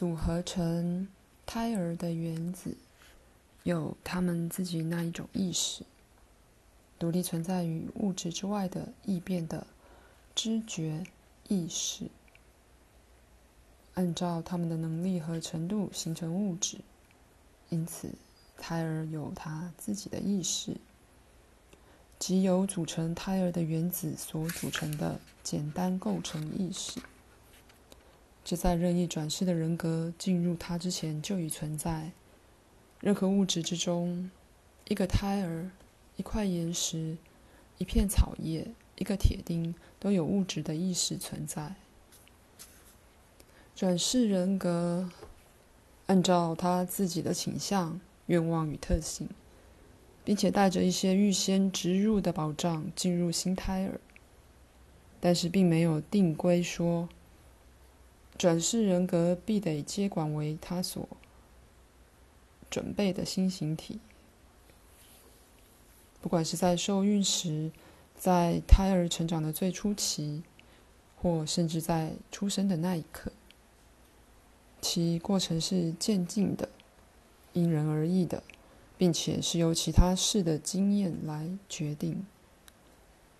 组合成胎儿的原子，有他们自己那一种意识，独立存在于物质之外的异变的知觉意识，按照他们的能力和程度形成物质，因此胎儿有他自己的意识，即由组成胎儿的原子所组成的简单构成意识。这在任意转世的人格进入他之前就已存在。任何物质之中，一个胎儿、一块岩石、一片草叶、一个铁钉，都有物质的意识存在。转世人格按照他自己的倾向、愿望与特性，并且带着一些预先植入的保障进入新胎儿，但是并没有定规说。转世人格必得接管为他所准备的新形体，不管是在受孕时，在胎儿成长的最初期，或甚至在出生的那一刻，其过程是渐进的、因人而异的，并且是由其他世的经验来决定。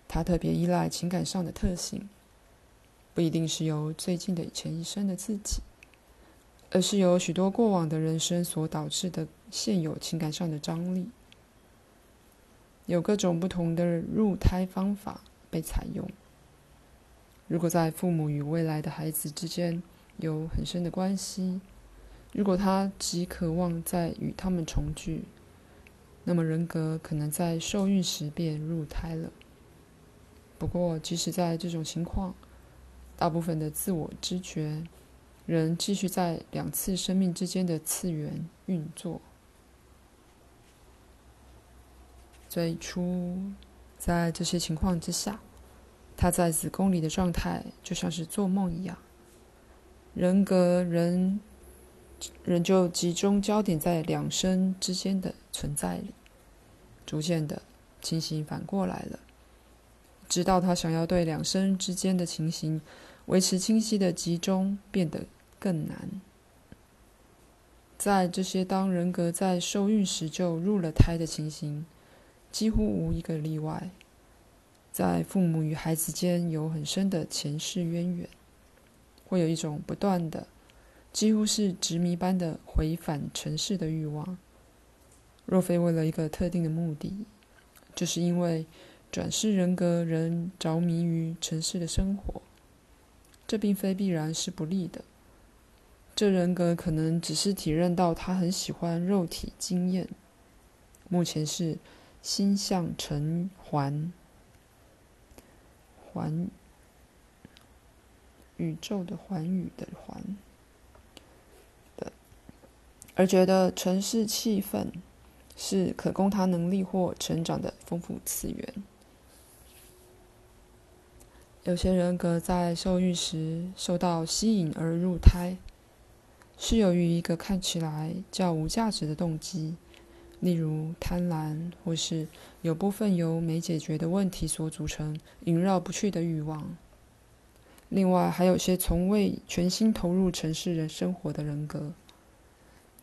它特别依赖情感上的特性。不一定是由最近的前一生的自己，而是由许多过往的人生所导致的现有情感上的张力。有各种不同的入胎方法被采用。如果在父母与未来的孩子之间有很深的关系，如果他极渴望再与他们重聚，那么人格可能在受孕时便入胎了。不过，即使在这种情况，大部分的自我知觉仍继续在两次生命之间的次元运作。最初，在这些情况之下，他在子宫里的状态就像是做梦一样，人格仍仍旧集中焦点在两生之间的存在里。逐渐的，情形反过来了，直到他想要对两生之间的情形。维持清晰的集中变得更难。在这些当人格在受孕时就入了胎的情形，几乎无一个例外。在父母与孩子间有很深的前世渊源，会有一种不断的、几乎是执迷般的回返尘世的欲望。若非为了一个特定的目的，就是因为转世人格仍着迷于尘世的生活。这并非必然是不利的。这人格可能只是体认到他很喜欢肉体经验。目前是心向成环，环宇宙的环宇的环的，而觉得尘世气氛是可供他能力或成长的丰富次元。有些人格在受孕时受到吸引而入胎，是由于一个看起来较无价值的动机，例如贪婪，或是有部分由没解决的问题所组成、萦绕不去的欲望。另外，还有些从未全心投入城市人生活的人格，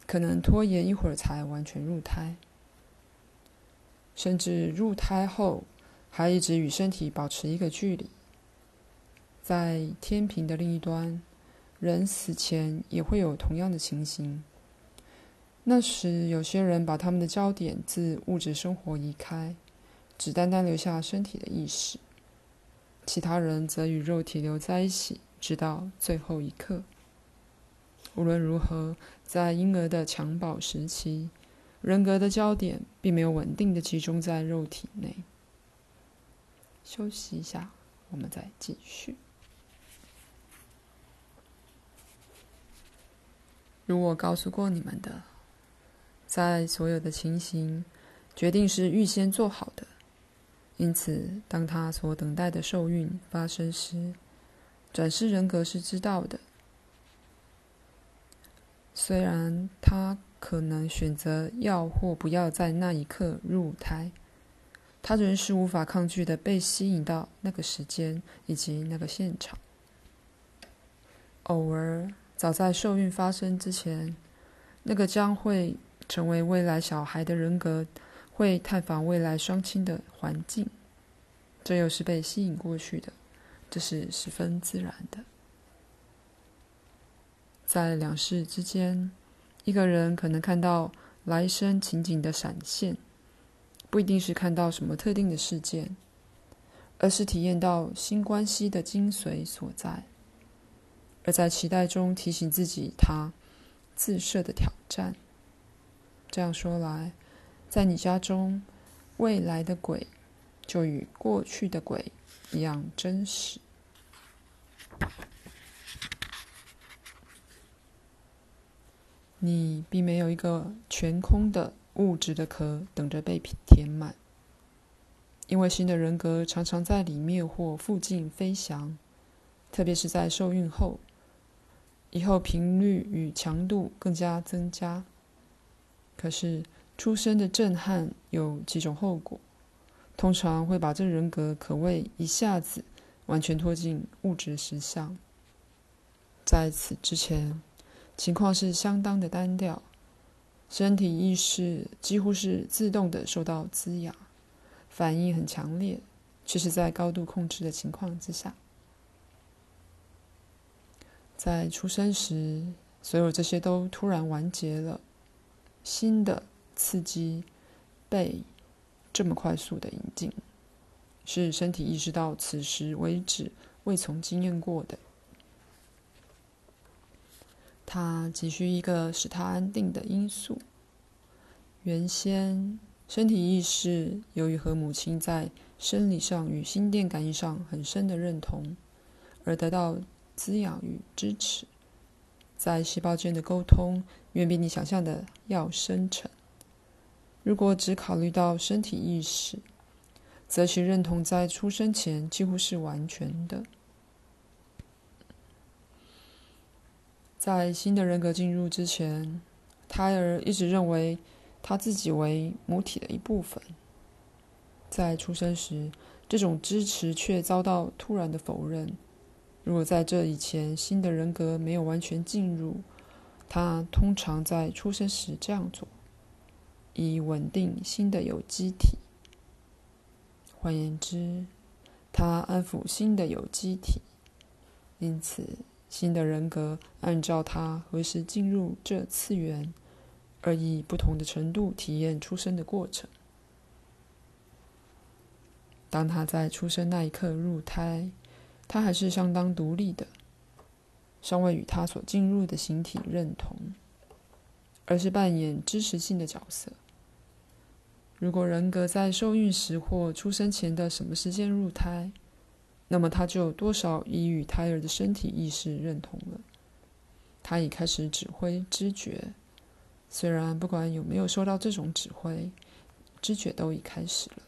可能拖延一会儿才完全入胎，甚至入胎后还一直与身体保持一个距离。在天平的另一端，人死前也会有同样的情形。那时，有些人把他们的焦点自物质生活移开，只单单留下身体的意识；其他人则与肉体留在一起，直到最后一刻。无论如何，在婴儿的襁褓时期，人格的焦点并没有稳定的集中在肉体内。休息一下，我们再继续。如我告诉过你们的，在所有的情形，决定是预先做好的。因此，当他所等待的受孕发生时，转世人格是知道的。虽然他可能选择要或不要在那一刻入胎，他仍是无法抗拒的被吸引到那个时间以及那个现场。偶尔。早在受孕发生之前，那个将会成为未来小孩的人格会探访未来双亲的环境，这又是被吸引过去的，这是十分自然的。在两世之间，一个人可能看到来生情景的闪现，不一定是看到什么特定的事件，而是体验到新关系的精髓所在，而在期待中提醒自己他自设的挑战。这样说来，在你家中，未来的鬼就与过去的鬼一样真实。你并没有一个全空的物质的壳等着被填满，因为新的人格常常在里面或附近飞翔，特别是在受孕后，以后频率与强度更加增加。可是出生的震撼有几种后果，通常会把这人格可谓一下子完全拖进物质实相。在此之前，情况是相当的单调，身体意识几乎是自动的受到滋养，反应很强烈，却是在高度控制的情况之下。在出生时，所有这些都突然完结了，新的刺激被这么快速的引进，是身体意识到此时为止未曾经验过的。他急需一个使他安定的因素。原先身体意识由于和母亲在生理上与心电感应上很深的认同，而得到滋养与支持，在细胞间的沟通远比你想象的要深沉。如果只考虑到身体意识，则其认同在出生前几乎是完全的。在新的人格进入之前，胎儿一直认为他自己为母体的一部分。在出生时，这种支持却遭到突然的否认。如果在这以前新的人格没有完全进入，他通常在出生时这样做，以稳定新的有机体。换言之，他安抚新的有机体，因此。新的人格按照他何时进入这次元，而以不同的程度体验出生的过程。当他在出生那一刻入胎，他还是相当独立的，尚未与他所进入的形体认同，而是扮演支持性的角色。如果人格在受孕时或出生前的什么时间入胎，那么他就多少已与胎儿的身体意识认同了，他已开始指挥知觉，虽然不管有没有收到这种指挥，知觉都已开始了。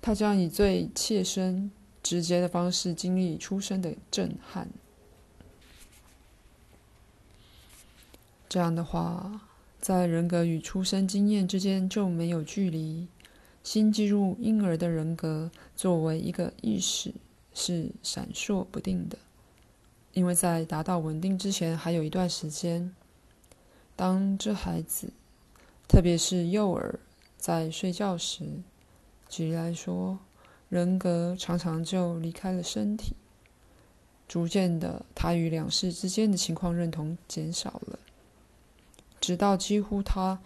他将以最切身、直接的方式经历出生的震撼。这样的话，在人格与出生经验之间就没有距离。新进入婴儿的人格作为一个意识是闪烁不定的，因为在达到稳定之前还有一段时间。当这孩子，特别是幼儿，在睡觉时，举例来说，人格常常就离开了身体，逐渐的，他与两世之间的情况认同减少了，直到几乎他。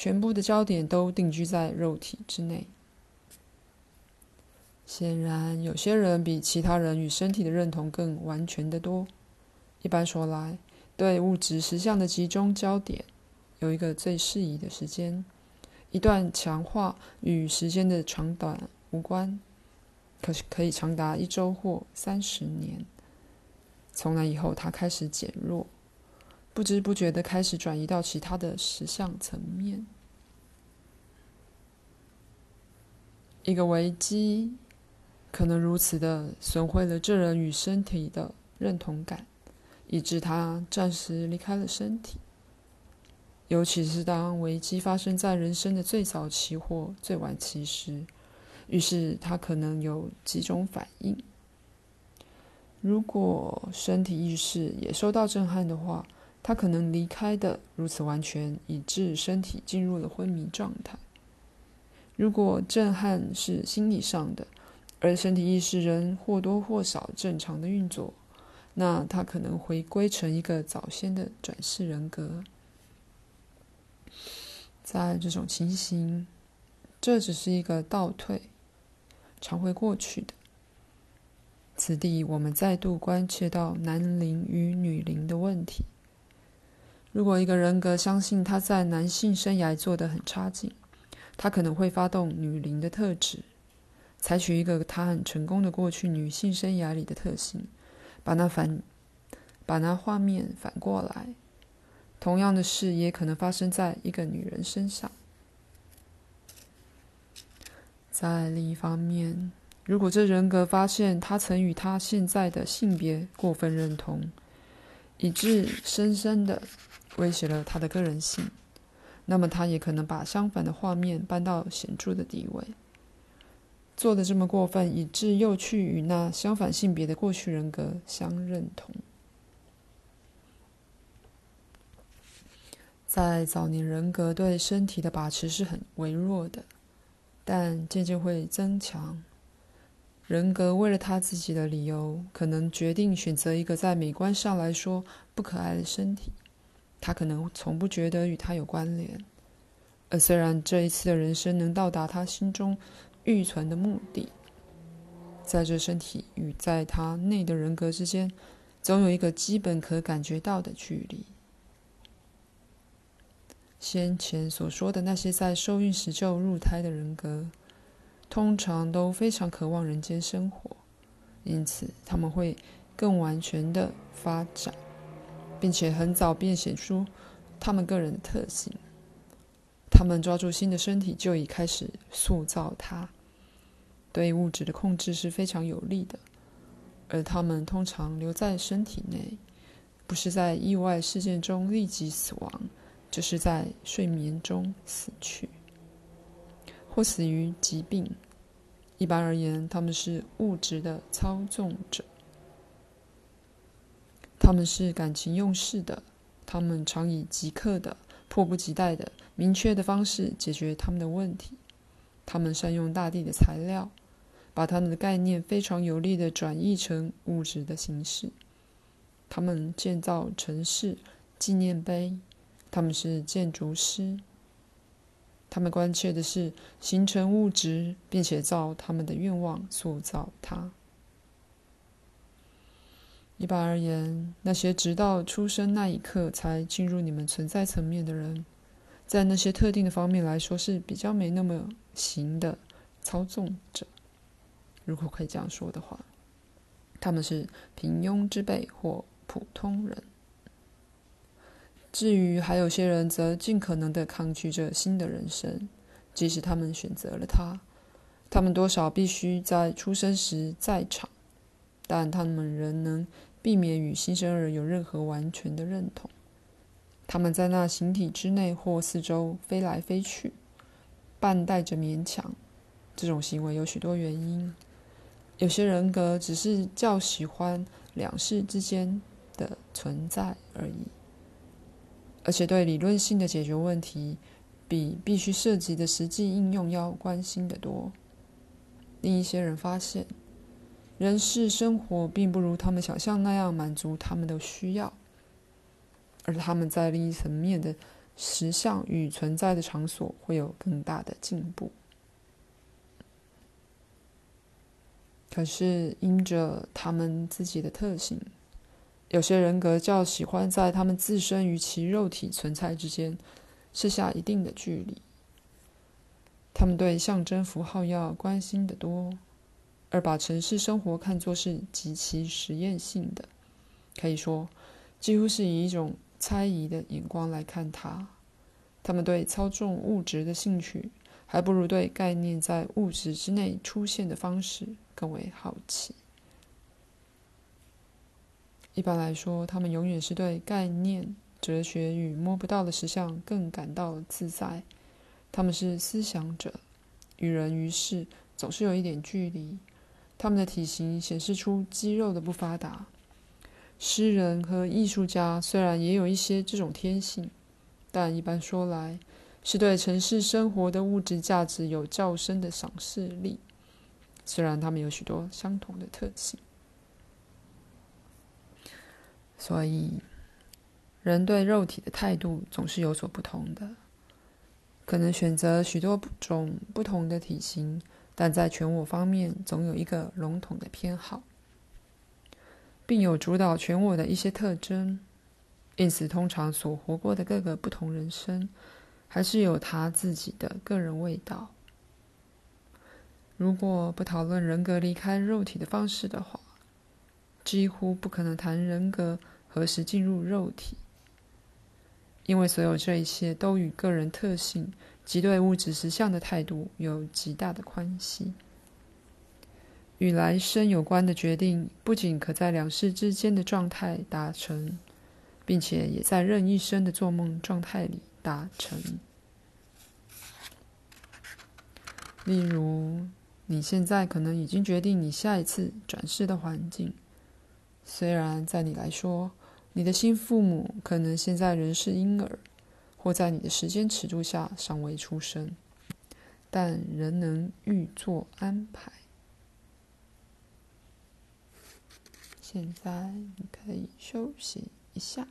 全部的焦点都定居在肉体之内。显然，有些人比其他人与身体的认同更完全的多。一般说来，对物质实相的集中焦点有一个最适宜的时间，一段强化与时间的长短无关，可是可以长达一周或三十年。从那以后，它开始减弱。不知不觉地开始转移到其他的实相层面。一个危机可能如此的损毁了这人与身体的认同感，以致他暂时离开了身体。尤其是当危机发生在人生的最早期或最晚期时，于是他可能有几种反应。如果身体意识也受到震撼的话，他可能离开的如此完全，以致身体进入了昏迷状态。如果震撼是心理上的，而身体意识仍或多或少正常的运作，那他可能回归成一个早先的转世人格。在这种情形，这只是一个倒退，常会过去的。此地，我们再度关切到男灵与女灵的问题。如果一个人格相信他在男性生涯做得很差劲，他可能会发动女灵的特质，采取一个他很成功的过去女性生涯里的特性，把那反，把那画面反过来。同样的事也可能发生在一个女人身上。在另一方面，如果这人格发现他曾与他现在的性别过分认同，以致深深的威胁了他的个人性，那么他也可能把相反的画面搬到显著的地位，做的这么过分，以致又去与那相反性别的过去人格相认同。在早年，人格对身体的把持是很微弱的，但渐渐会增强。人格为了他自己的理由，可能决定选择一个在美观上来说不可爱的身体。他可能从不觉得与他有关联，而虽然这一次的人生能到达他心中预存的目的，在这身体与在他内的人格之间，总有一个基本可感觉到的距离。先前所说的那些在受孕时就入胎的人格，通常都非常渴望人间生活，因此他们会更完全的发展，并且很早便显出他们个人的特性。他们抓住新的身体，就已开始塑造它，对物质的控制是非常有利的。而他们通常留在身体内，不是在意外事件中立即死亡。就是在睡眠中死去，或死于疾病。一般而言，他们是物质的操纵者，他们是感情用事的，他们常以即刻的、迫不及待的、明确的方式解决他们的问题。他们善用大地的材料，把他们的概念非常有力的转译成物质的形式。他们建造城市、纪念碑。他们是建筑师，他们关切的是形成物质，并且照他们的愿望塑造它。一般而言，那些直到出生那一刻才进入你们存在层面的人，在那些特定的方面来说是比较没那么行的操纵者，如果可以这样说的话，他们是平庸之辈或普通人。至于还有些人，则尽可能的抗拒这新的人生，即使他们选择了他，他们多少必须在出生时在场，但他们仍能避免与新生儿有任何完全的认同。他们在那形体之内或四周飞来飞去，半带着勉强。这种行为有许多原因，有些人格只是较喜欢两世之间的存在而已。而且对理论性的解决问题，比必须涉及的实际应用要关心得多。另一些人发现，人世生活并不如他们想象那样满足他们的需要，而他们在另一层面的实相与存在的场所会有更大的进步。可是因着他们自己的特性。有些人格较喜欢在他们自身与其肉体存在之间设下一定的距离，他们对象征符号要关心的多，而把城市生活看作是极其实验性的，可以说几乎是以一种猜疑的眼光来看它。他们对操纵物质的兴趣，还不如对概念在物质之内出现的方式更为好奇。一般来说，他们永远是对概念、哲学与摸不到的实相更感到自在。他们是思想者，与人与事总是有一点距离。他们的体型显示出肌肉的不发达。诗人和艺术家虽然也有一些这种天性，但一般说来，是对城市生活的物质价值有较深的赏识力。虽然他们有许多相同的特性，所以人对肉体的态度总是有所不同的。可能选择许多种不同的体型，但在全我方面总有一个笼统的偏好，并有主导全我的一些特征。因此，通常所活过的各个不同人生，还是有他自己的个人味道。如果不讨论人格离开肉体的方式的话，几乎不可能谈人格何时进入肉体。因为所有这一切都与个人特性及对物质实相的态度有极大的关系。与来生有关的决定，不仅可在两世之间的状态达成，并且也在任一生的做梦状态里达成。例如，你现在可能已经决定你下一次转世的环境，虽然在你来说，你的新父母可能现在仍是婴儿，或在你的时间尺度下尚未出生，但仍能预作安排。现在你可以休息一下。